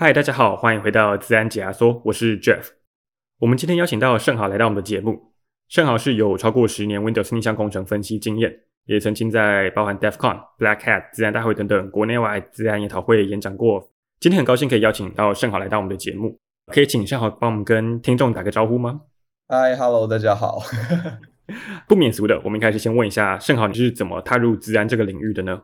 嗨，大家好，欢迎回到自然解压缩，我是 Jeff。我们今天邀请到盛豪来到我们的节目。盛豪是有超过十年 Windows 逆向工程分析经验，也曾经在包含 DEF CON、Black Hat 自然大会等等国内外自然研讨会演讲过。今天很高兴可以邀请到盛豪来到我们的节目，可以请盛豪帮我们跟听众打个招呼吗？嗨，Hello，大家好。不免俗的，我们一开始先问一下盛豪，你是怎么踏入自然这个领域的呢？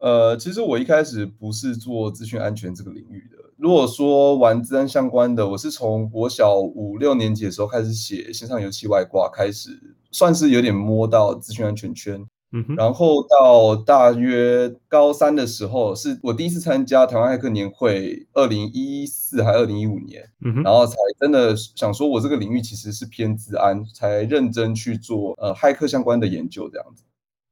呃，其实我一开始不是做资讯安全这个领域的。如果说玩治安相关的，我是从国小五六年级的时候开始写线上游戏外挂，开始算是有点摸到资讯安全圈。嗯哼，然后到大约高三的时候，是我第一次参加台湾骇客年会，二零一四还二零一五年，嗯哼，然后才真的想说，我这个领域其实是偏治安，才认真去做呃骇客相关的研究这样子。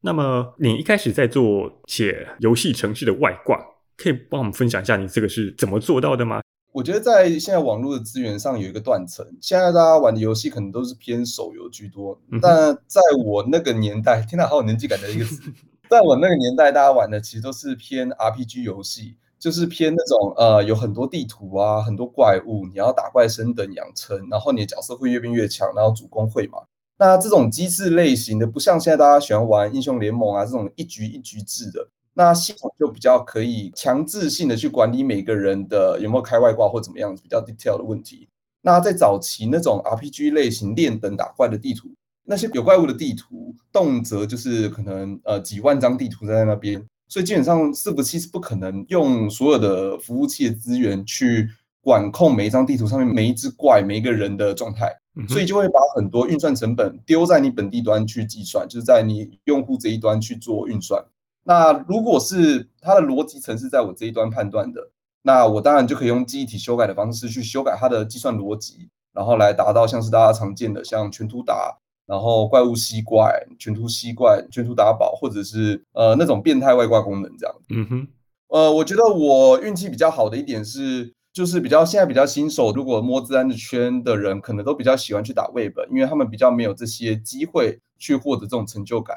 那么你一开始在做写游戏程序的外挂，可以帮我们分享一下你这个是怎么做到的吗？我觉得在现在网络的资源上有一个断层，现在大家玩的游戏可能都是偏手游居多。嗯、但在我那个年代，天哪，好有年纪感的一个词。在我那个年代，大家玩的其实都是偏 RPG 游戏，就是偏那种呃有很多地图啊，很多怪物，你要打怪升等养成，然后你的角色会越变越强，然后主攻会嘛。那这种机制类型的，不像现在大家喜欢玩英雄联盟啊这种一局一局制的。那系统就比较可以强制性的去管理每个人的有没有开外挂或怎么样比较 detail 的问题。那在早期那种 RPG 类型练等打怪的地图，那些有怪物的地图，动辄就是可能呃几万张地图在那边，所以基本上伺服器是不可能用所有的服务器的资源去管控每一张地图上面每一只怪每一个人的状态，所以就会把很多运算成本丢在你本地端去计算，就是在你用户这一端去做运算。那如果是它的逻辑层是在我这一端判断的，那我当然就可以用记忆体修改的方式去修改它的计算逻辑，然后来达到像是大家常见的像全图打，然后怪物吸怪、全图吸怪、全图打宝，或者是呃那种变态外挂功能这样。嗯哼，呃，我觉得我运气比较好的一点是，就是比较现在比较新手，如果摸自然的圈的人，可能都比较喜欢去打 Web，因为他们比较没有这些机会去获得这种成就感。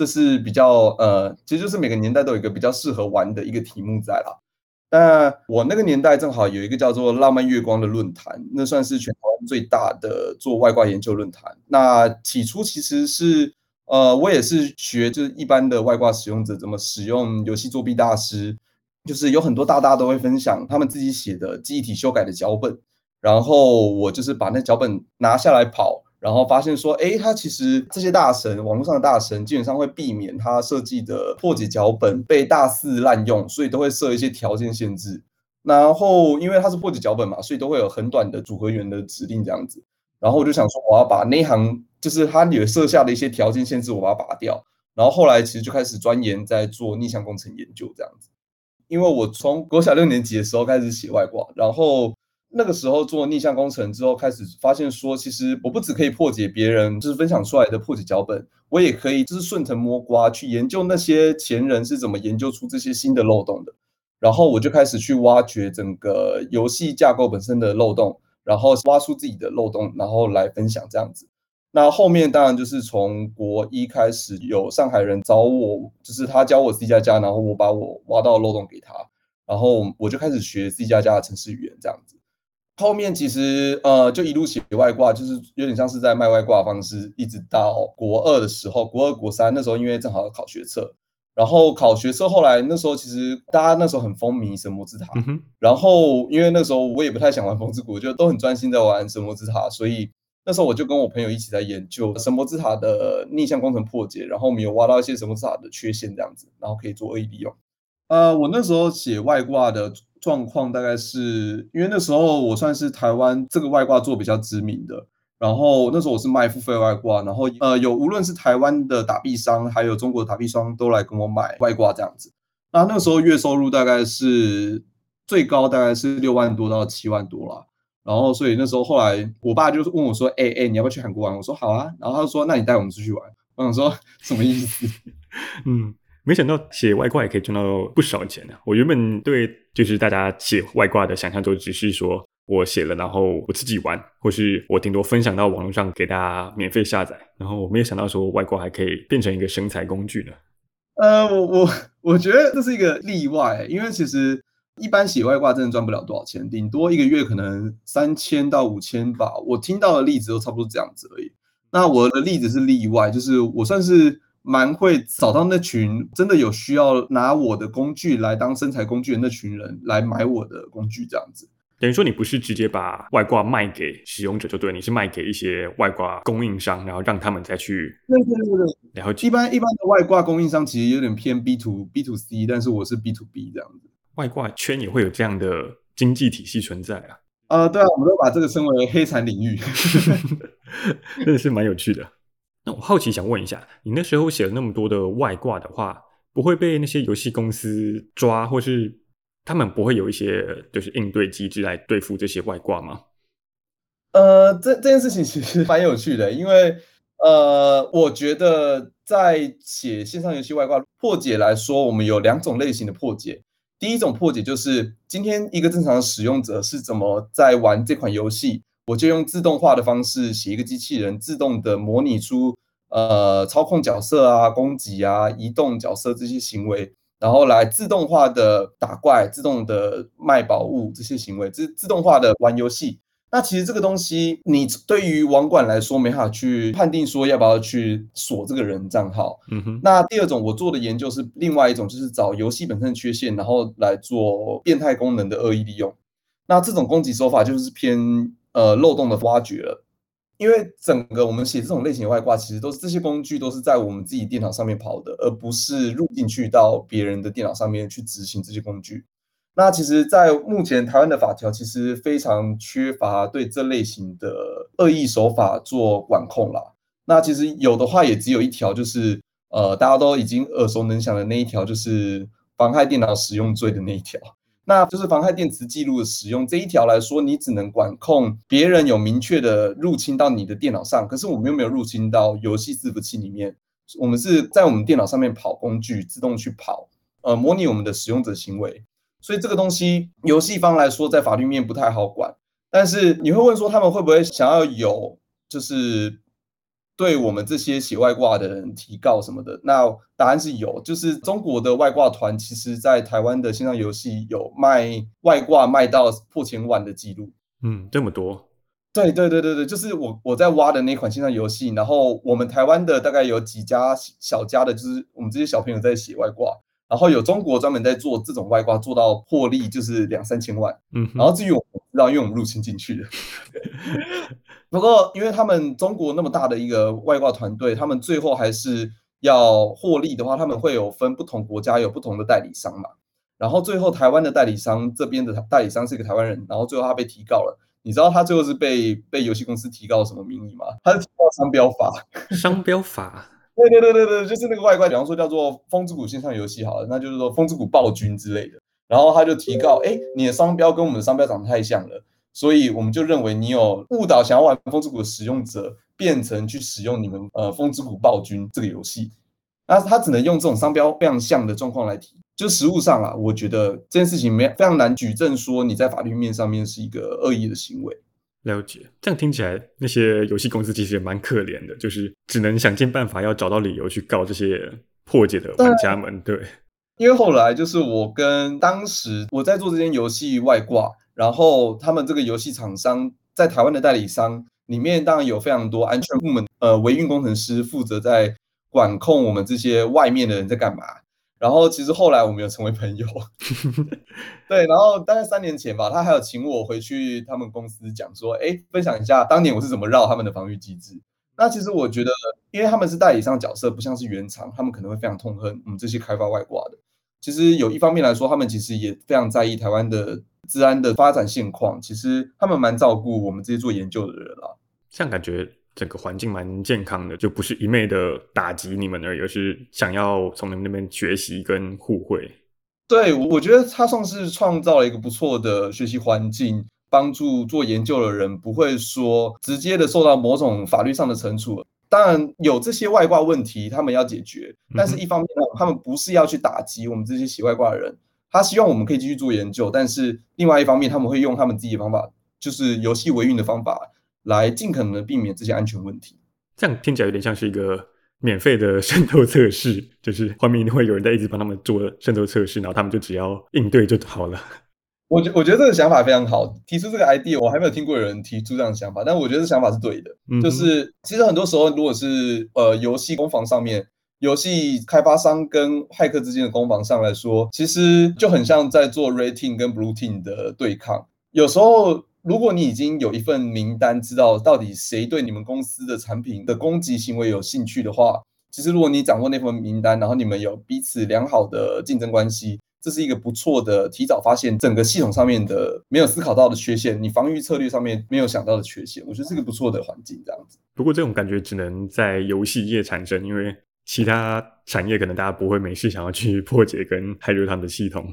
这是比较呃，其实就是每个年代都有一个比较适合玩的一个题目在啦。那我那个年代正好有一个叫做“浪漫月光”的论坛，那算是全台湾最大的做外挂研究论坛。那起初其实是呃，我也是学就是一般的外挂使用者怎么使用游戏作弊大师，就是有很多大大都会分享他们自己写的记忆体修改的脚本，然后我就是把那脚本拿下来跑。然后发现说，哎，他其实这些大神，网络上的大神，基本上会避免他设计的破解脚本被大肆滥用，所以都会设一些条件限制。然后，因为它是破解脚本嘛，所以都会有很短的组合元的指令这样子。然后我就想说，我要把那行，就是他有设下的一些条件限制，我把它拔掉。然后后来其实就开始钻研，在做逆向工程研究这样子。因为我从国小六年级的时候开始写外挂，然后。那个时候做逆向工程之后，开始发现说，其实我不只可以破解别人就是分享出来的破解脚本，我也可以就是顺藤摸瓜去研究那些前人是怎么研究出这些新的漏洞的。然后我就开始去挖掘整个游戏架构本身的漏洞，然后挖出自己的漏洞，然后来分享这样子。那后面当然就是从国一开始，有上海人找我，就是他教我 C 加加，然后我把我挖到漏洞给他，然后我就开始学 C 加加的程式语言这样子。后面其实呃就一路写外挂，就是有点像是在卖外挂的方式，一直到国二的时候，国二国三那时候，因为正好要考学测，然后考学测后来那时候其实大家那时候很风靡神魔之塔，嗯、然后因为那时候我也不太想玩风之谷，就都很专心在玩神魔之塔，所以那时候我就跟我朋友一起在研究神魔之塔的逆向工程破解，然后我们有挖到一些神魔之塔的缺陷这样子，然后可以做恶意利用。呃，我那时候写外挂的。状况大概是因为那时候我算是台湾这个外挂做比较知名的，然后那时候我是卖付费外挂，然后呃有无论是台湾的打币商，还有中国的打币商都来跟我买外挂这样子。那那时候月收入大概是最高大概是六万多到七万多啦。然后所以那时候后来我爸就问我说：“哎哎，你要不要去韩国玩？”我说：“好啊。”然后他就说：“那你带我们出去玩。”我想说什么意思？嗯。没想到写外挂也可以赚到不少钱呢、啊。我原本对就是大家写外挂的想象都只是说我写了，然后我自己玩，或是我顶多分享到网络上给大家免费下载。然后我没有想到说外挂还可以变成一个生财工具呢。呃，我我我觉得这是一个例外，因为其实一般写外挂真的赚不了多少钱，顶多一个月可能三千到五千吧。我听到的例子都差不多这样子而已。那我的例子是例外，就是我算是蛮会找到那群真的有需要拿我的工具来当生财工具的那群人来买我的工具，这样子。等于说你不是直接把外挂卖给使用者就对，你是卖给一些外挂供应商，然后让他们再去。对对对对。然后一般一般的外挂供应商其实有点偏 B to B to C，但是我是 B to B 这样子。外挂圈也会有这样的经济体系存在啊？呃，对啊，我们都把这个称为黑产领域，真的是蛮有趣的。那我好奇想问一下，你那时候写了那么多的外挂的话，不会被那些游戏公司抓，或是他们不会有一些就是应对机制来对付这些外挂吗？呃，这这件事情其实蛮有趣的，因为呃，我觉得在写线上游戏外挂破解来说，我们有两种类型的破解。第一种破解就是今天一个正常的使用者是怎么在玩这款游戏，我就用自动化的方式写一个机器人，自动的模拟出呃操控角色啊、攻击啊、移动角色这些行为，然后来自动化的打怪、自动的卖宝物这些行为，这是自动化的玩游戏。那其实这个东西，你对于网管来说没法去判定说要不要去锁这个人账号。嗯哼。那第二种我做的研究是另外一种，就是找游戏本身的缺陷，然后来做变态功能的恶意利用。那这种攻击手法就是偏呃漏洞的挖掘了。因为整个我们写这种类型的外挂，其实都是这些工具都是在我们自己电脑上面跑的，而不是入进去到别人的电脑上面去执行这些工具。那其实，在目前台湾的法条，其实非常缺乏对这类型的恶意手法做管控啦。那其实有的话，也只有一条，就是呃，大家都已经耳熟能详的那一条，就是妨害电脑使用罪的那一条。那就是妨害电磁记录的使用这一条来说，你只能管控别人有明确的入侵到你的电脑上，可是我们又没有入侵到游戏伺服器里面。我们是在我们电脑上面跑工具，自动去跑，呃，模拟我们的使用者行为。所以这个东西，游戏方来说，在法律面不太好管。但是你会问说，他们会不会想要有，就是对我们这些写外挂的人提告什么的？那答案是有，就是中国的外挂团，其实在台湾的线上游戏有卖外挂卖到破千万的记录。嗯，这么多？对对对对对，就是我我在挖的那款线上游戏，然后我们台湾的大概有几家小家的，就是我们这些小朋友在写外挂。然后有中国专门在做这种外挂，做到获利就是两三千万。嗯，然后至于我不知道，因为我们入侵进去的。不过，因为他们中国那么大的一个外挂团队，他们最后还是要获利的话，他们会有分不同国家有不同的代理商嘛。然后最后台湾的代理商这边的代理商是一个台湾人，然后最后他被提告了。你知道他最后是被被游戏公司提告什么名义吗？他是提告商标法。商标法。对对对对对，就是那个外挂，比方说叫做《风之谷》线上游戏好了，那就是说《风之谷暴君》之类的。然后他就提告，哎，你的商标跟我们的商标长得太像了，所以我们就认为你有误导想要玩《风之谷》的使用者，变成去使用你们呃《风之谷暴君》这个游戏。那他只能用这种商标非常像的状况来提。就实物上啊，我觉得这件事情没非常难举证说你在法律面上面是一个恶意的行为。了解，这样听起来，那些游戏公司其实也蛮可怜的，就是只能想尽办法要找到理由去告这些破解的玩家们。对，因为后来就是我跟当时我在做这间游戏外挂，然后他们这个游戏厂商在台湾的代理商里面，当然有非常多安全部门，呃，维运工程师负责在管控我们这些外面的人在干嘛。然后其实后来我们有成为朋友，对，然后大概三年前吧，他还有请我回去他们公司讲说，哎，分享一下当年我是怎么绕他们的防御机制。那其实我觉得，因为他们是代理商角色，不像是原厂，他们可能会非常痛恨我们这些开发外挂的。其实有一方面来说，他们其实也非常在意台湾的治安的发展现况。其实他们蛮照顾我们这些做研究的人啦。像感觉。整个环境蛮健康的，就不是一昧的打击你们而已，而是想要从你们那边学习跟互惠。对，我觉得他算是创造了一个不错的学习环境，帮助做研究的人不会说直接的受到某种法律上的惩处。当然有这些外挂问题，他们要解决，但是一方面呢，他们不是要去打击我们这些洗外挂的人，他希望我们可以继续做研究，但是另外一方面，他们会用他们自己的方法，就是游戏维运的方法。来尽可能的避免这些安全问题，这样听起来有点像是一个免费的 渗透测试，就是后面一定会有人在一直帮他们做渗透测试，然后他们就只要应对就好了。我觉我觉得这个想法非常好，提出这个 idea，我还没有听过有人提出这样的想法，但我觉得这想法是对的。嗯、就是其实很多时候，如果是呃游戏攻防上面，游戏开发商跟骇客之间的攻防上来说，其实就很像在做 red team 跟 blue team 的对抗。有时候，如果你已经有一份名单，知道到底谁对你们公司的产品的攻击行为有兴趣的话，其实如果你掌握那份名单，然后你们有彼此良好的竞争关系。这是一个不错的提早发现整个系统上面的没有思考到的缺陷，你防御策略上面没有想到的缺陷，我觉得是个不错的环境，这样子。不过这种感觉只能在游戏业产生，因为其他产业可能大家不会没事想要去 破解跟骇入他们的系统。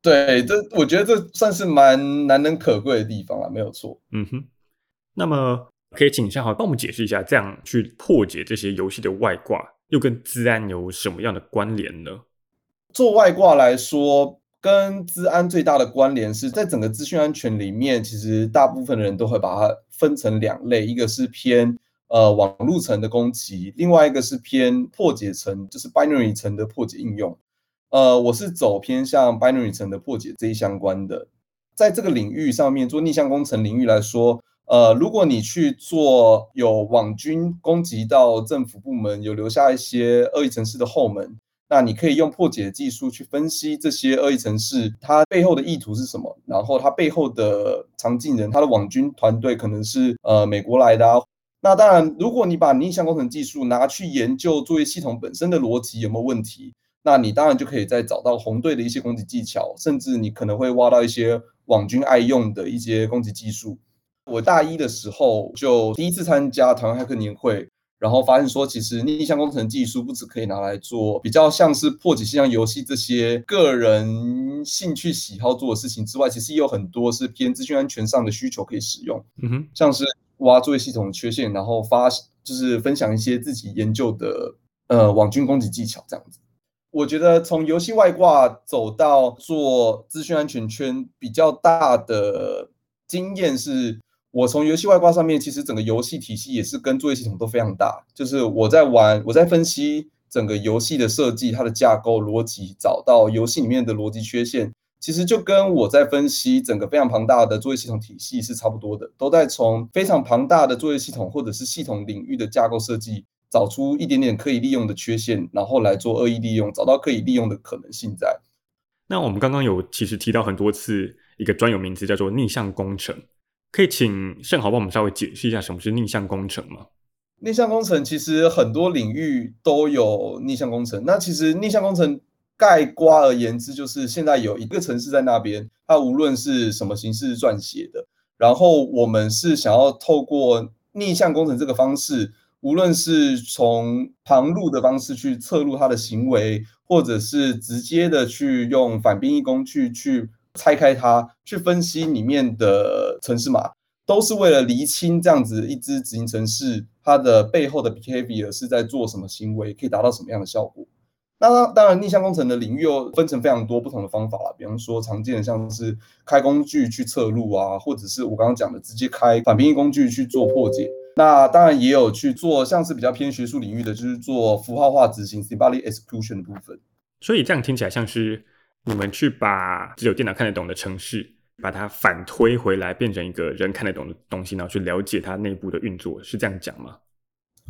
对，这我觉得这算是蛮难能可贵的地方了，没有错。嗯哼。那么可以请尚豪帮我们解释一下，这样去破解这些游戏的外挂，又跟资安有什么样的关联呢？做外挂来说，跟资安最大的关联是在整个资讯安全里面，其实大部分的人都会把它分成两类，一个是偏呃网路层的攻击，另外一个是偏破解层，就是 binary 层的破解应用。呃，我是走偏向 binary 层的破解这一相关的，在这个领域上面做逆向工程领域来说，呃，如果你去做有网军攻击到政府部门，有留下一些恶意城市的后门。那你可以用破解技术去分析这些恶意城市，它背后的意图是什么？然后它背后的藏镜人，它的网军团队可能是呃美国来的啊。那当然，如果你把逆向工程技术拿去研究作业系统本身的逻辑有没有问题，那你当然就可以再找到红队的一些攻击技巧，甚至你可能会挖到一些网军爱用的一些攻击技术。我大一的时候就第一次参加台湾骇客年会。然后发现说，其实逆向工程技术不只可以拿来做比较像是破解线上游戏这些个人兴趣喜好做的事情之外，其实也有很多是偏资讯安全上的需求可以使用。嗯哼，像是挖作业系统的缺陷，然后发就是分享一些自己研究的呃网军攻击技巧这样子。我觉得从游戏外挂走到做资讯安全圈比较大的经验是。我从游戏外挂上面，其实整个游戏体系也是跟作业系统都非常大。就是我在玩，我在分析整个游戏的设计、它的架构逻辑，找到游戏里面的逻辑缺陷，其实就跟我在分析整个非常庞大的作业系统体系是差不多的。都在从非常庞大的作业系统或者是系统领域的架构设计，找出一点点可以利用的缺陷，然后来做恶意利用，找到可以利用的可能性在。那我们刚刚有其实提到很多次一个专有名词，叫做逆向工程。可以请盛豪帮我们稍微解释一下什么是逆向工程吗？逆向工程其实很多领域都有逆向工程。那其实逆向工程概括而言之，就是现在有一个城市在那边，它无论是什么形式撰写的，然后我们是想要透过逆向工程这个方式，无论是从旁路的方式去侧入它的行为，或者是直接的去用反编译工具去。拆开它，去分析里面的程式码，都是为了厘清这样子一支执行程式它的背后的 behavior 是在做什么行为，可以达到什么样的效果。那当然，逆向工程的领域又分成非常多不同的方法啦，比方说常见的像是开工具去测录啊，或者是我刚刚讲的直接开反编译工具去做破解。那当然也有去做像是比较偏学术领域的，就是做符号化执行 symbolic execution 的部分。所以这样听起来像是。你们去把只有电脑看得懂的程式，把它反推回来，变成一个人看得懂的东西，然后去了解它内部的运作，是这样讲吗？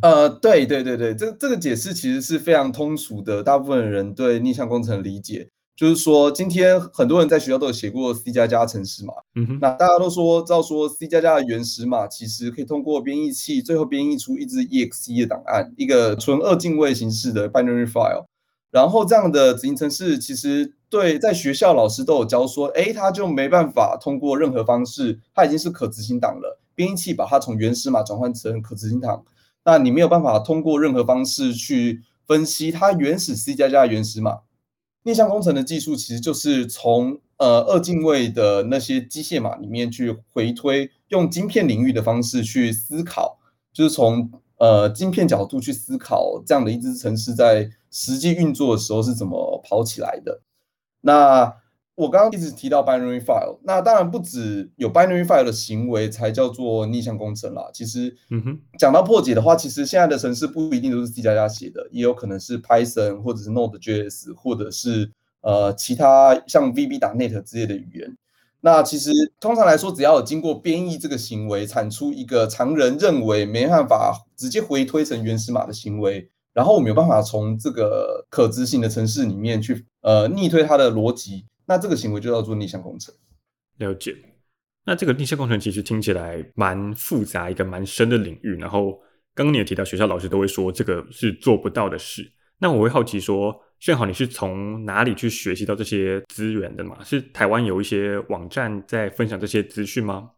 呃，对对对对，这这个解释其实是非常通俗的，大部分人对逆向工程的理解，就是说，今天很多人在学校都有写过 C 加加程式码，嗯哼，那大家都说，照说 C 加加的原始码其实可以通过编译器最后编译出一支 EXE 的档案，一个纯二进位形式的 binary file。然后这样的执行程式，其实对在学校老师都有教说，哎，它就没办法通过任何方式，它已经是可执行档了。编译器把它从原始码转换成可执行档，那你没有办法通过任何方式去分析它原始 C 加加的原始码。逆向工程的技术其实就是从呃二进位的那些机械码里面去回推，用晶片领域的方式去思考，就是从呃晶片角度去思考这样的一支程式在。实际运作的时候是怎么跑起来的？那我刚刚一直提到 binary file，那当然不只有 binary file 的行为才叫做逆向工程啦。其实，嗯哼，讲到破解的话，其实现在的程式不一定都是 C 加加写的，也有可能是 Python 或者是 Node.js，或者是呃其他像 VB.NET 之类的语言。那其实通常来说，只要有经过编译这个行为，产出一个常人认为没办法直接回推成原始码的行为，然后我没有办法从这个可执行的程式里面去呃逆推它的逻辑，那这个行为就叫做逆向工程。了解。那这个逆向工程其实听起来蛮复杂，一个蛮深的领域。然后刚刚你也提到，学校老师都会说这个是做不到的事。那我会好奇说，正好你是从哪里去学习到这些资源的嘛？是台湾有一些网站在分享这些资讯吗？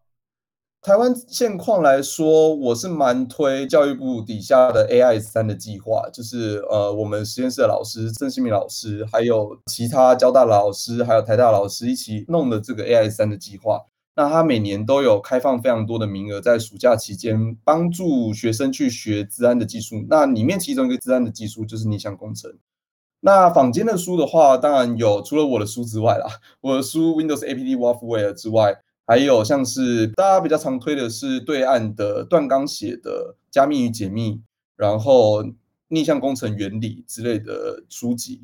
台湾现况来说，我是蛮推教育部底下的 AI 三的计划，就是呃，我们实验室的老师郑新明老师，还有其他交大老师，还有台大老师一起弄的这个 AI 三的计划。那他每年都有开放非常多的名额，在暑假期间帮助学生去学资安的技术。那里面其中一个资安的技术就是逆向工程。那坊间的书的话，当然有除了我的书之外啦，我的书 Windows APT Warfare 之外，还有像是大家比较常推的是对岸的段刚写的加密与解密，然后逆向工程原理之类的书籍。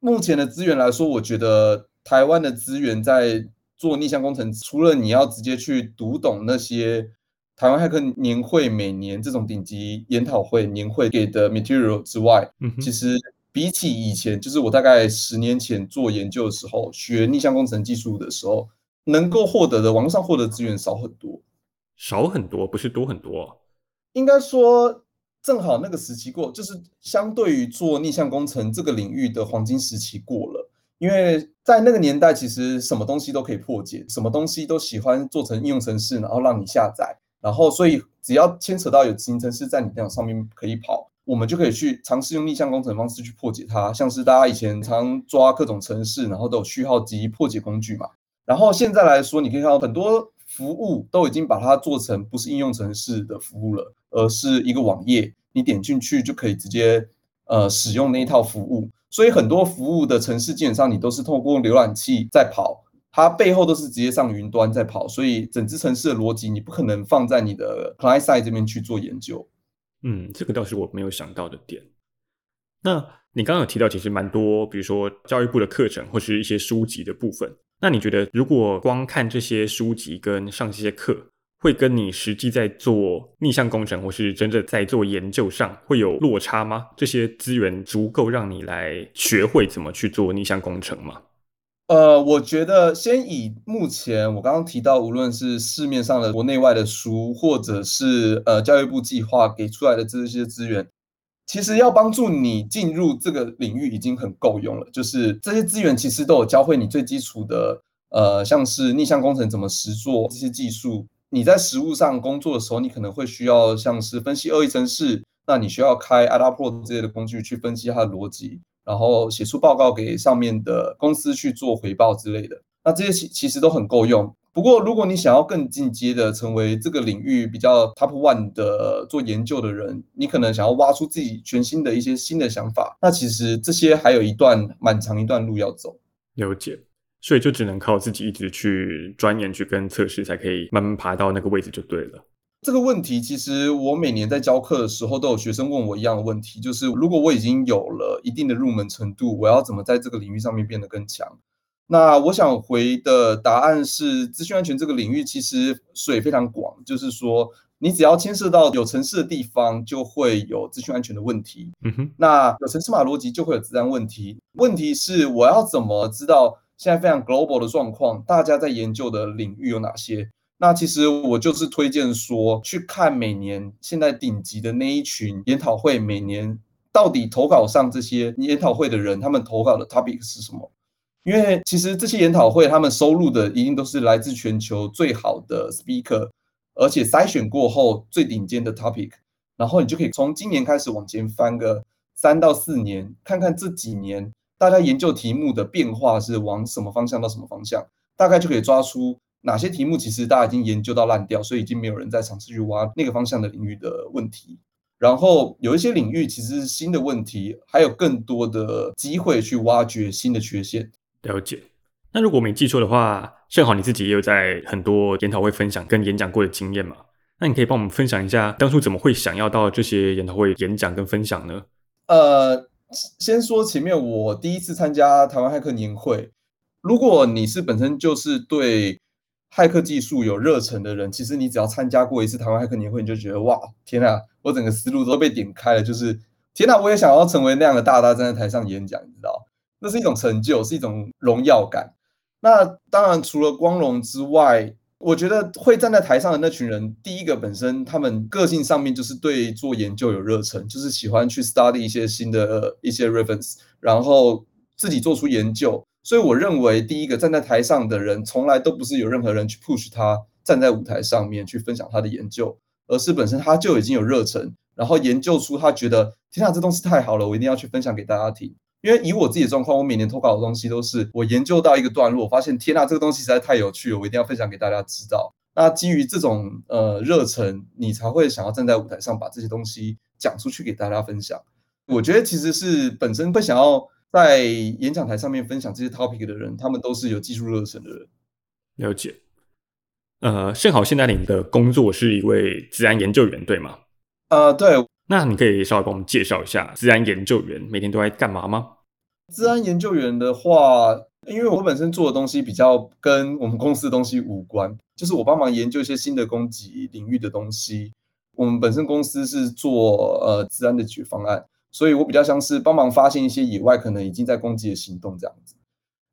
目前的资源来说，我觉得台湾的资源在做逆向工程，除了你要直接去读懂那些台湾骇客年会每年这种顶级研讨会年会给的 material 之外，嗯、其实比起以前，就是我大概十年前做研究的时候，学逆向工程技术的时候，能够获得的网络上获得资源少很多，少很多，不是多很多。应该说，正好那个时期过，就是相对于做逆向工程这个领域的黄金时期过了。因为在那个年代，其实什么东西都可以破解，什么东西都喜欢做成应用程式，然后让你下载，然后所以只要牵扯到有执行程式在你电脑上面可以跑，我们就可以去尝试用逆向工程方式去破解它。像是大家以前常抓各种程式，然后都有序号及破解工具嘛。然后现在来说，你可以看到很多服务都已经把它做成不是应用程式的服务了，而是一个网页，你点进去就可以直接呃使用那一套服务。所以很多服务的程式基本上你都是透过浏览器在跑，它背后都是直接上云端在跑，所以整支程式的逻辑你不可能放在你的 client side 这边去做研究。嗯，这个倒是我没有想到的点。那你刚刚有提到其实蛮多，比如说教育部的课程或是一些书籍的部分。那你觉得如果光看这些书籍跟上这些课，会跟你实际在做逆向工程或是真正在做研究上会有落差吗？这些资源足够让你来学会怎么去做逆向工程吗？呃，我觉得先以目前我刚刚提到，无论是市面上的国内外的书，或者是呃教育部计划给出来的这些资源，其实要帮助你进入这个领域已经很够用了。就是这些资源其实都有教会你最基础的，呃，像是逆向工程怎么实做这些技术。你在实务上工作的时候，你可能会需要像是分析恶意程式，那你需要开 Adafruit 这些的工具去分析它的逻辑，然后写出报告给上面的公司去做回报之类的。那这些其其实都很够用。不过，如果你想要更进阶的成为这个领域比较 Top One 的做研究的人，你可能想要挖出自己全新的一些新的想法，那其实这些还有一段蛮长一段路要走。了解。所以就只能靠自己一直去钻研、去跟测试，才可以慢慢爬到那个位置就对了。这个问题其实我每年在教课的时候，都有学生问我一样的问题，就是如果我已经有了一定的入门程度，我要怎么在这个领域上面变得更强？那我想回的答案是，资讯安全这个领域其实水非常广，就是说你只要牵涉到有城市的地方，就会有资讯安全的问题。嗯哼，那有城市码逻辑就会有资安问题。问题是我要怎么知道？现在非常 global 的状况，大家在研究的领域有哪些？那其实我就是推荐说，去看每年现在顶级的那一群研讨会，每年到底投稿上这些研讨会的人，他们投稿的 topic 是什么？因为其实这些研讨会他们收录的一定都是来自全球最好的 speaker，而且筛选过后最顶尖的 topic，然后你就可以从今年开始往前翻个三到四年，看看这几年。大家研究题目的变化是往什么方向到什么方向，大概就可以抓出哪些题目其实大家已经研究到烂掉，所以已经没有人再尝试去挖那个方向的领域的问题。然后有一些领域其实是新的问题，还有更多的机会去挖掘新的缺陷。了解。那如果没记错的话，正好你自己也有在很多研讨会分享跟演讲过的经验嘛？那你可以帮我们分享一下当初怎么会想要到这些研讨会演讲跟分享呢？呃。先说前面，我第一次参加台湾骇客年会，如果你是本身就是对骇客技术有热忱的人，其实你只要参加过一次台湾骇客年会，你就觉得哇，天啊，我整个思路都被点开了。就是天啊，我也想要成为那样的大大站在台上演讲，你知道，那是一种成就，是一种荣耀感。那当然，除了光荣之外，我觉得会站在台上的那群人，第一个本身他们个性上面就是对做研究有热忱，就是喜欢去 study 一些新的一些 reference，然后自己做出研究。所以我认为，第一个站在台上的人，从来都不是有任何人去 push 他站在舞台上面去分享他的研究，而是本身他就已经有热忱，然后研究出他觉得天啊，这东西太好了，我一定要去分享给大家听。因为以我自己的状况，我每年投稿的东西都是我研究到一个段落，发现天啊，这个东西实在太有趣了，我一定要分享给大家知道。那基于这种呃热忱，你才会想要站在舞台上把这些东西讲出去给大家分享。我觉得其实是本身会想要。在演讲台上面分享这些 topic 的人，他们都是有技术热忱的人。了解。呃，幸好现在你的工作是一位自然研究员，对吗？呃，对。那你可以稍微帮我们介绍一下自然研究员每天都在干嘛吗？资安研究员的话，因为我本身做的东西比较跟我们公司的东西无关，就是我帮忙研究一些新的攻击领域的东西。我们本身公司是做呃资安的解决方案。所以我比较像是帮忙发现一些野外可能已经在攻击的行动这样子。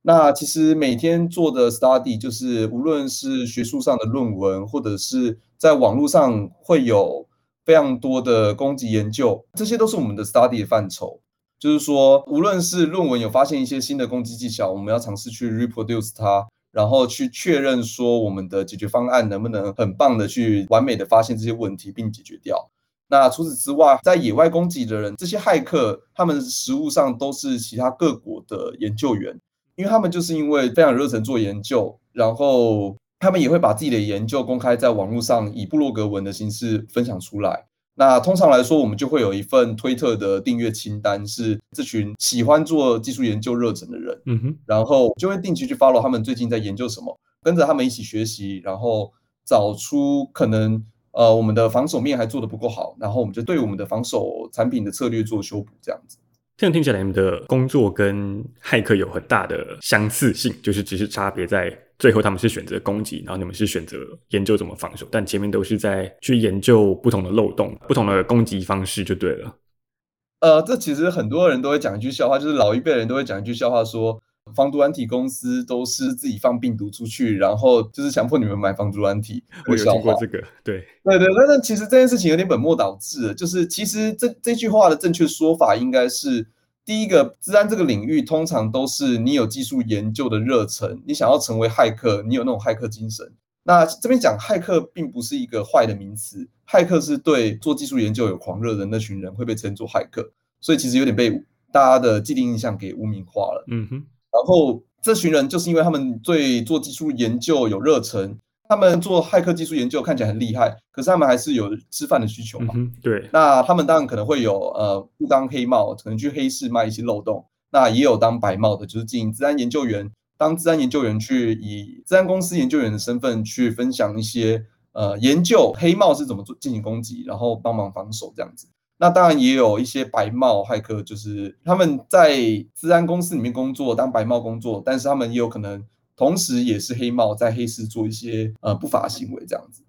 那其实每天做的 study 就是无论是学术上的论文，或者是在网络上会有非常多的攻击研究，这些都是我们的 study 的范畴。就是说，无论是论文有发现一些新的攻击技巧，我们要尝试去 reproduce 它，然后去确认说我们的解决方案能不能很棒的去完美的发现这些问题并解决掉。那除此之外，在野外攻击的人，这些骇客，他们实务上都是其他各国的研究员，因为他们就是因为非常热忱做研究，然后他们也会把自己的研究公开在网络上，以部落格文的形式分享出来。那通常来说，我们就会有一份推特的订阅清单，是这群喜欢做技术研究热忱的人，嗯哼，然后就会定期去 follow 他们最近在研究什么，跟着他们一起学习，然后找出可能。呃，我们的防守面还做得不够好，然后我们就对我们的防守产品的策略做修补，这样子。这样听起来，你们的工作跟骇客有很大的相似性，就是只是差别在最后他们是选择攻击，然后你们是选择研究怎么防守，但前面都是在去研究不同的漏洞、不同的攻击方式，就对了。呃，这其实很多人都会讲一句笑话，就是老一辈人都会讲一句笑话说。防毒软体公司都是自己放病毒出去，然后就是强迫你们买防毒软体。我有听过这个，对对对。但是其实这件事情有点本末倒置，就是其实这这句话的正确说法应该是：第一个，治安这个领域通常都是你有技术研究的热忱，你想要成为骇客，你有那种骇客精神。那这边讲骇客并不是一个坏的名词，骇客是对做技术研究有狂热的那群人会被称作骇客，所以其实有点被大家的既定印象给污名化了。嗯哼。然后这群人就是因为他们对做技术研究有热忱，他们做骇客技术研究看起来很厉害，可是他们还是有吃饭的需求嘛。嗯、对，那他们当然可能会有呃不当黑帽，可能去黑市卖一些漏洞。那也有当白帽的，就是进行资安研究员，当治安研究员去以治安公司研究员的身份去分享一些呃研究黑帽是怎么做进行攻击，然后帮忙防守这样子。那当然也有一些白帽骇客，就是他们在资安公司里面工作，当白帽工作，但是他们也有可能同时也是黑帽，在黑市做一些呃不法行为这样子。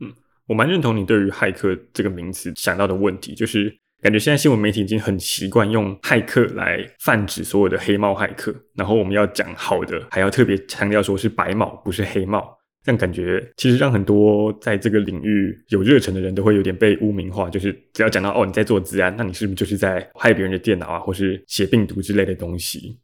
嗯，我蛮认同你对于骇客这个名词想到的问题，就是感觉现在新闻媒体已经很习惯用骇客来泛指所有的黑帽骇客，然后我们要讲好的，还要特别强调说是白帽，不是黑帽。这样感觉其实让很多在这个领域有热忱的人都会有点被污名化，就是只要讲到哦，你在做资安，那你是不是就是在害别人的电脑啊，或是写病毒之类的东西？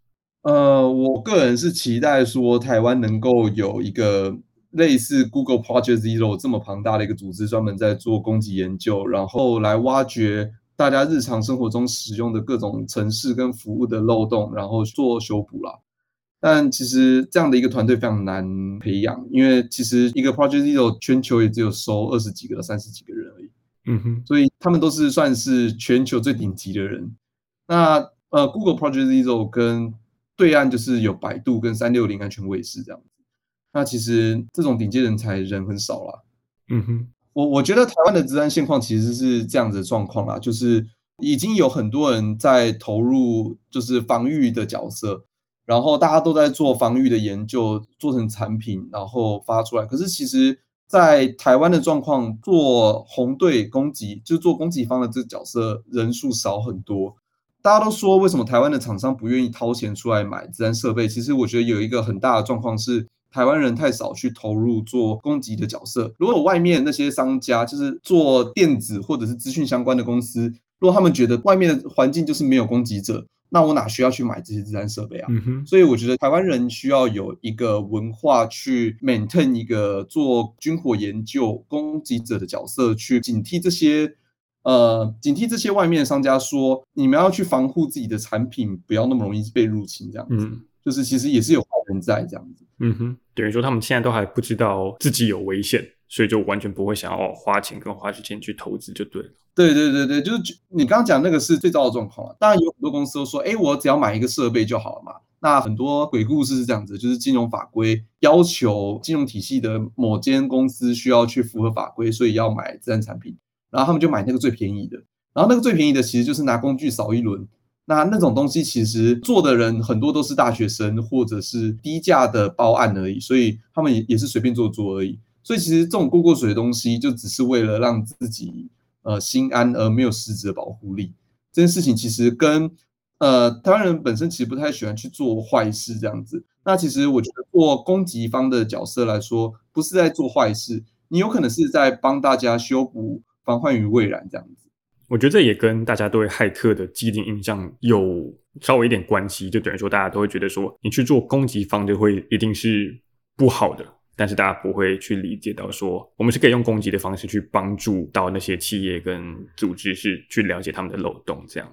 呃，我个人是期待说台湾能够有一个类似 Google Project Zero 这么庞大的一个组织，专门在做攻击研究，然后来挖掘大家日常生活中使用的各种程式跟服务的漏洞，然后做修补啦。但其实这样的一个团队非常难培养，因为其实一个 Project Zero 全球也只有收二十几个到三十几个人而已。嗯哼，所以他们都是算是全球最顶级的人。那呃，Google Project Zero 跟对岸就是有百度跟三六零安全卫士这样子。那其实这种顶级人才人很少啦。嗯哼，我我觉得台湾的治安现况其实是这样子的状况啦，就是已经有很多人在投入就是防御的角色。然后大家都在做防御的研究，做成产品，然后发出来。可是其实，在台湾的状况，做红队攻击，就是做攻击方的这个角色人数少很多。大家都说，为什么台湾的厂商不愿意掏钱出来买自然设备？其实我觉得有一个很大的状况是，台湾人太少去投入做攻击的角色。如果外面那些商家，就是做电子或者是资讯相关的公司，如果他们觉得外面的环境就是没有攻击者。那我哪需要去买这些自然设备啊？嗯哼。所以我觉得台湾人需要有一个文化去 maintain 一个做军火研究攻击者的角色，去警惕这些呃警惕这些外面的商家说，你们要去防护自己的产品，不要那么容易被入侵，这样子。嗯。就是其实也是有坏人在这样子。嗯哼。等于说他们现在都还不知道自己有危险。所以就完全不会想要花钱跟花时间去投资就对了。对对对对，就是你刚刚讲那个是最糟的状况啊。当然有很多公司都说，哎，我只要买一个设备就好了嘛。那很多鬼故事是这样子，就是金融法规要求金融体系的某间公司需要去符合法规，所以要买资安产品，然后他们就买那个最便宜的。然后那个最便宜的其实就是拿工具扫一轮。那那种东西其实做的人很多都是大学生或者是低价的报案而已，所以他们也也是随便做做而已。所以其实这种过过水的东西，就只是为了让自己呃心安，而没有实质的保护力。这件事情其实跟呃台湾人本身其实不太喜欢去做坏事这样子。那其实我觉得做攻击方的角色来说，不是在做坏事，你有可能是在帮大家修补防患于未然这样子。我觉得这也跟大家对骇客的既定印象有稍微一点关系，就等于说大家都会觉得说，你去做攻击方就会一定是不好的。但是大家不会去理解到说，我们是可以用攻击的方式去帮助到那些企业跟组织，是去了解他们的漏洞，这样。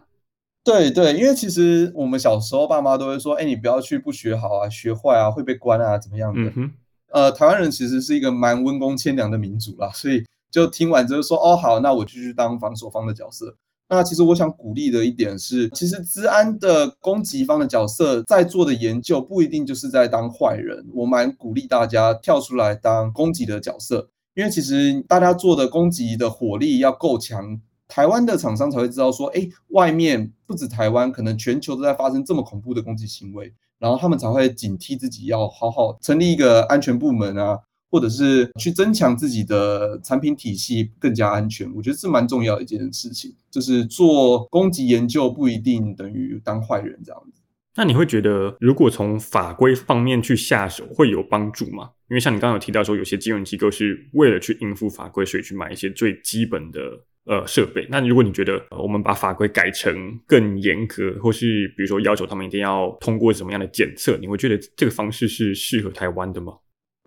对对，因为其实我们小时候爸妈都会说，哎，你不要去不学好啊，学坏啊会被关啊，怎么样的。嗯哼。呃，台湾人其实是一个蛮温公谦良的民族啦，所以就听完之后说，哦好，那我就去当防守方的角色。那其实我想鼓励的一点是，其实资安的攻击方的角色在做的研究不一定就是在当坏人。我蛮鼓励大家跳出来当攻击的角色，因为其实大家做的攻击的火力要够强，台湾的厂商才会知道说，哎，外面不止台湾，可能全球都在发生这么恐怖的攻击行为，然后他们才会警惕自己，要好好成立一个安全部门啊。或者是去增强自己的产品体系更加安全，我觉得是蛮重要的一件事情。就是做攻击研究不一定等于当坏人这样子。那你会觉得，如果从法规方面去下手会有帮助吗？因为像你刚刚有提到说，有些金融机构是为了去应付法规，所以去买一些最基本的呃设备。那如果你觉得我们把法规改成更严格，或是比如说要求他们一定要通过什么样的检测，你会觉得这个方式是适合台湾的吗？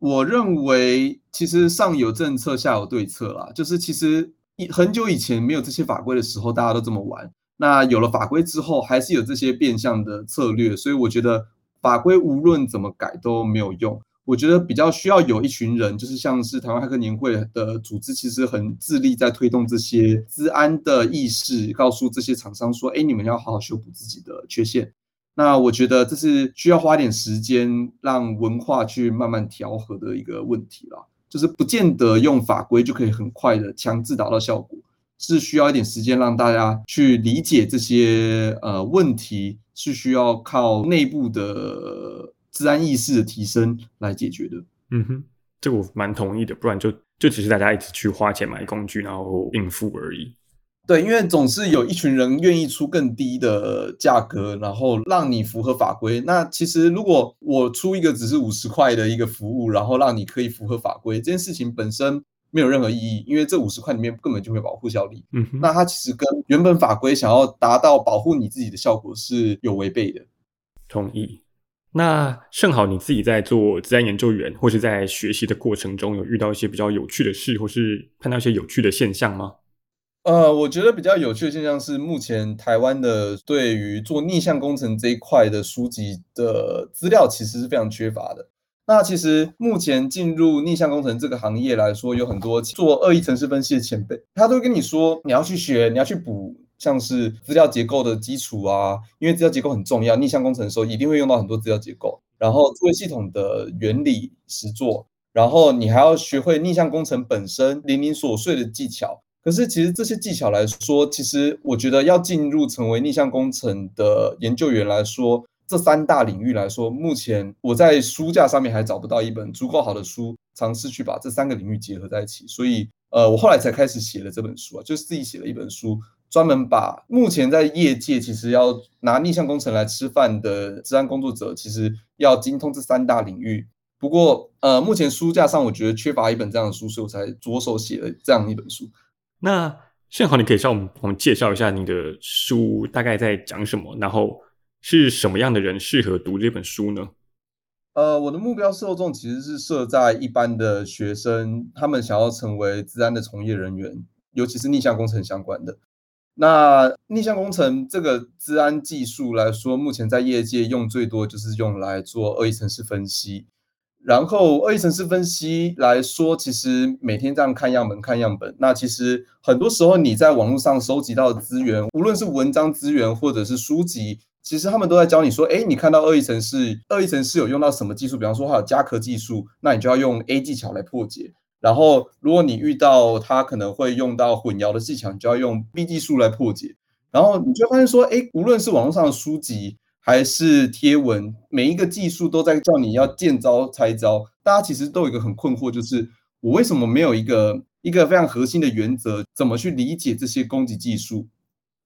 我认为，其实上有政策，下有对策啦。就是其实很久以前没有这些法规的时候，大家都这么玩。那有了法规之后，还是有这些变相的策略。所以我觉得法规无论怎么改都没有用。我觉得比较需要有一群人，就是像是台湾黑客年会的组织，其实很致力在推动这些资安的意识，告诉这些厂商说：“哎，你们要好好修补自己的缺陷。”那我觉得这是需要花点时间让文化去慢慢调和的一个问题啦，就是不见得用法规就可以很快的强制达到效果，是需要一点时间让大家去理解这些呃问题，是需要靠内部的治安意识的提升来解决的。嗯哼，这个我蛮同意的，不然就就只是大家一直去花钱买工具，然后应付而已。对，因为总是有一群人愿意出更低的价格，然后让你符合法规。那其实如果我出一个只是五十块的一个服务，然后让你可以符合法规，这件事情本身没有任何意义，因为这五十块里面根本就没有保护效力。嗯哼，那它其实跟原本法规想要达到保护你自己的效果是有违背的。同意。那正好你自己在做自然研究员或是在学习的过程中，有遇到一些比较有趣的事，或是看到一些有趣的现象吗？呃，我觉得比较有趣的现象是，目前台湾的对于做逆向工程这一块的书籍的资料其实是非常缺乏的。那其实目前进入逆向工程这个行业来说，有很多做恶意程式分析的前辈，他都会跟你说，你要去学，你要去补，像是资料结构的基础啊，因为资料结构很重要，逆向工程的时候一定会用到很多资料结构，然后作为系统的原理实作，然后你还要学会逆向工程本身零零琐碎的技巧。可是，其实这些技巧来说，其实我觉得要进入成为逆向工程的研究员来说，这三大领域来说，目前我在书架上面还找不到一本足够好的书，尝试去把这三个领域结合在一起。所以，呃，我后来才开始写了这本书啊，就是自己写了一本书，专门把目前在业界其实要拿逆向工程来吃饭的治安工作者，其实要精通这三大领域。不过，呃，目前书架上我觉得缺乏一本这样的书，所以我才着手写了这样一本书。那幸好，你可以向我们介绍一下你的书大概在讲什么，然后是什么样的人适合读这本书呢？呃，我的目标受众其实是设在一般的学生，他们想要成为资安的从业人员，尤其是逆向工程相关的。那逆向工程这个资安技术来说，目前在业界用最多就是用来做恶意程式分析。然后，恶意程式分析来说，其实每天这样看样本、看样本，那其实很多时候你在网络上收集到的资源，无论是文章资源或者是书籍，其实他们都在教你说，哎，你看到恶意程式，恶意程式有用到什么技术？比方说，它有加壳技术，那你就要用 A 技巧来破解。然后，如果你遇到它可能会用到混淆的技巧，你就要用 B 技术来破解。然后你就发现说，哎，无论是网络上的书籍，还是贴文，每一个技术都在叫你要见招拆招。大家其实都有一个很困惑，就是我为什么没有一个一个非常核心的原则，怎么去理解这些攻击技术？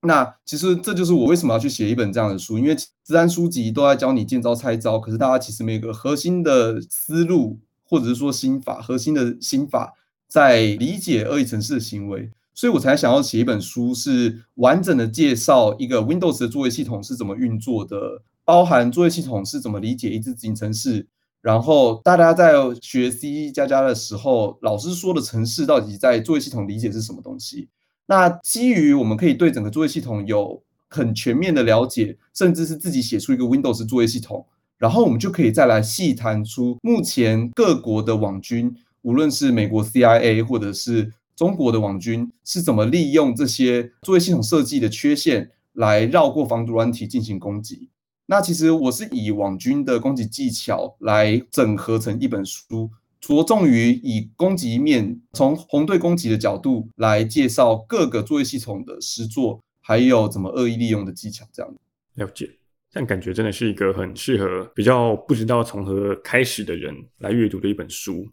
那其实这就是我为什么要去写一本这样的书，因为资安书籍都在教你见招拆招，可是大家其实没有一个核心的思路，或者是说心法，核心的心法在理解恶意城市的行为。所以我才想要写一本书，是完整的介绍一个 Windows 的作业系统是怎么运作的，包含作业系统是怎么理解一支执行程式，然后大家在学 C 加加的时候，老师说的程式到底在作业系统理解是什么东西？那基于我们可以对整个作业系统有很全面的了解，甚至是自己写出一个 Windows 作业系统，然后我们就可以再来细谈出目前各国的网军，无论是美国 CIA 或者是中国的网军是怎么利用这些作业系统设计的缺陷来绕过防毒软体进行攻击？那其实我是以网军的攻击技巧来整合成一本书，着重于以攻击面从红队攻击的角度来介绍各个作业系统的实作，还有怎么恶意利用的技巧。这样了解，这样感觉真的是一个很适合比较不知道从何开始的人来阅读的一本书。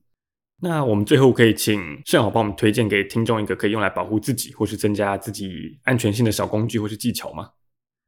那我们最后可以请盛好帮我们推荐给听众一个可以用来保护自己或是增加自己安全性的小工具或是技巧吗？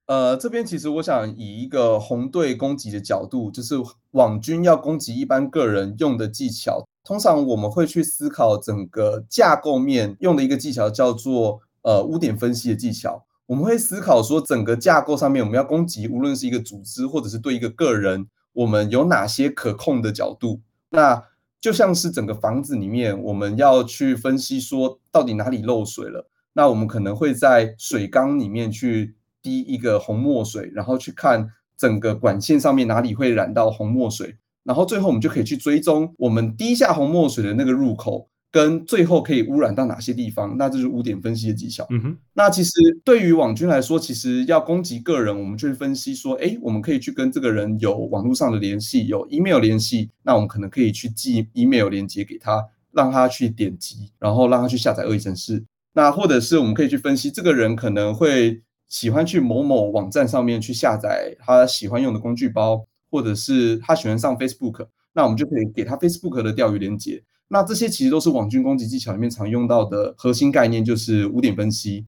呃，这边其实我想以一个红队攻击的角度，就是网军要攻击一般个人用的技巧，通常我们会去思考整个架构面用的一个技巧叫做呃污点分析的技巧。我们会思考说整个架构上面我们要攻击，无论是一个组织或者是对一个个人，我们有哪些可控的角度？那就像是整个房子里面，我们要去分析说到底哪里漏水了。那我们可能会在水缸里面去滴一个红墨水，然后去看整个管线上面哪里会染到红墨水，然后最后我们就可以去追踪我们滴下红墨水的那个入口。跟最后可以污染到哪些地方，那这是污点分析的技巧。嗯哼，那其实对于网军来说，其实要攻击个人，我们就会分析说，哎，我们可以去跟这个人有网络上的联系，有 email 联系，那我们可能可以去寄 email 连接给他，让他去点击，然后让他去下载恶意程式。那或者是我们可以去分析这个人可能会喜欢去某某网站上面去下载他喜欢用的工具包，或者是他喜欢上 Facebook，那我们就可以给他 Facebook 的钓鱼连接。那这些其实都是网军攻击技巧里面常用到的核心概念，就是污点分析。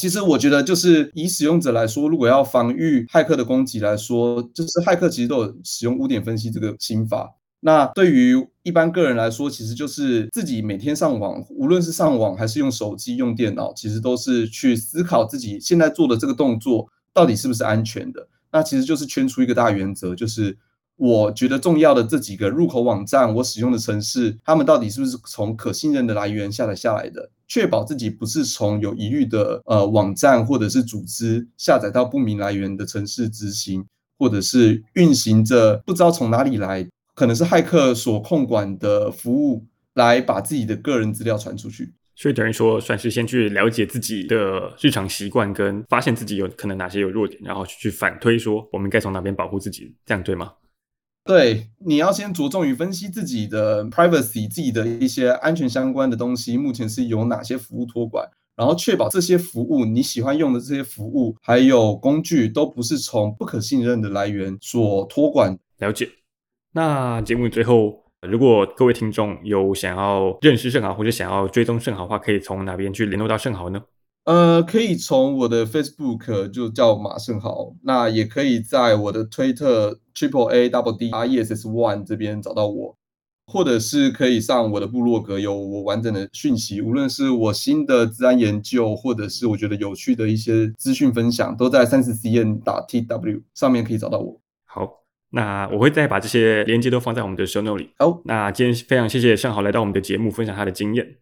其实我觉得，就是以使用者来说，如果要防御骇客的攻击来说，就是骇客其实都有使用污点分析这个心法。那对于一般个人来说，其实就是自己每天上网，无论是上网还是用手机、用电脑，其实都是去思考自己现在做的这个动作到底是不是安全的。那其实就是圈出一个大原则，就是。我觉得重要的这几个入口网站，我使用的城市，他们到底是不是从可信任的来源下载下来的？确保自己不是从有疑虑的呃网站或者是组织下载到不明来源的城市执行，或者是运行着不知道从哪里来，可能是骇客所控管的服务，来把自己的个人资料传出去。所以等于说，算是先去了解自己的日常习惯，跟发现自己有可能哪些有弱点，然后去反推说我们该从哪边保护自己，这样对吗？对，你要先着重于分析自己的 privacy，自己的一些安全相关的东西，目前是有哪些服务托管，然后确保这些服务你喜欢用的这些服务还有工具都不是从不可信任的来源所托管。了解。那节目最后，如果各位听众有想要认识圣豪或者想要追踪圣豪的话，可以从哪边去联络到圣豪呢？呃，可以从我的 Facebook 就叫马圣豪，那也可以在我的推特 Triple A Double D R E S S One 这边找到我，或者是可以上我的部落格，有我完整的讯息，无论是我新的资安研究，或者是我觉得有趣的一些资讯分享，都在三十 cn 打 tw 上面可以找到我。好，那我会再把这些连接都放在我们的 Show Note 里。好，那今天非常谢谢圣豪来到我们的节目，分享他的经验。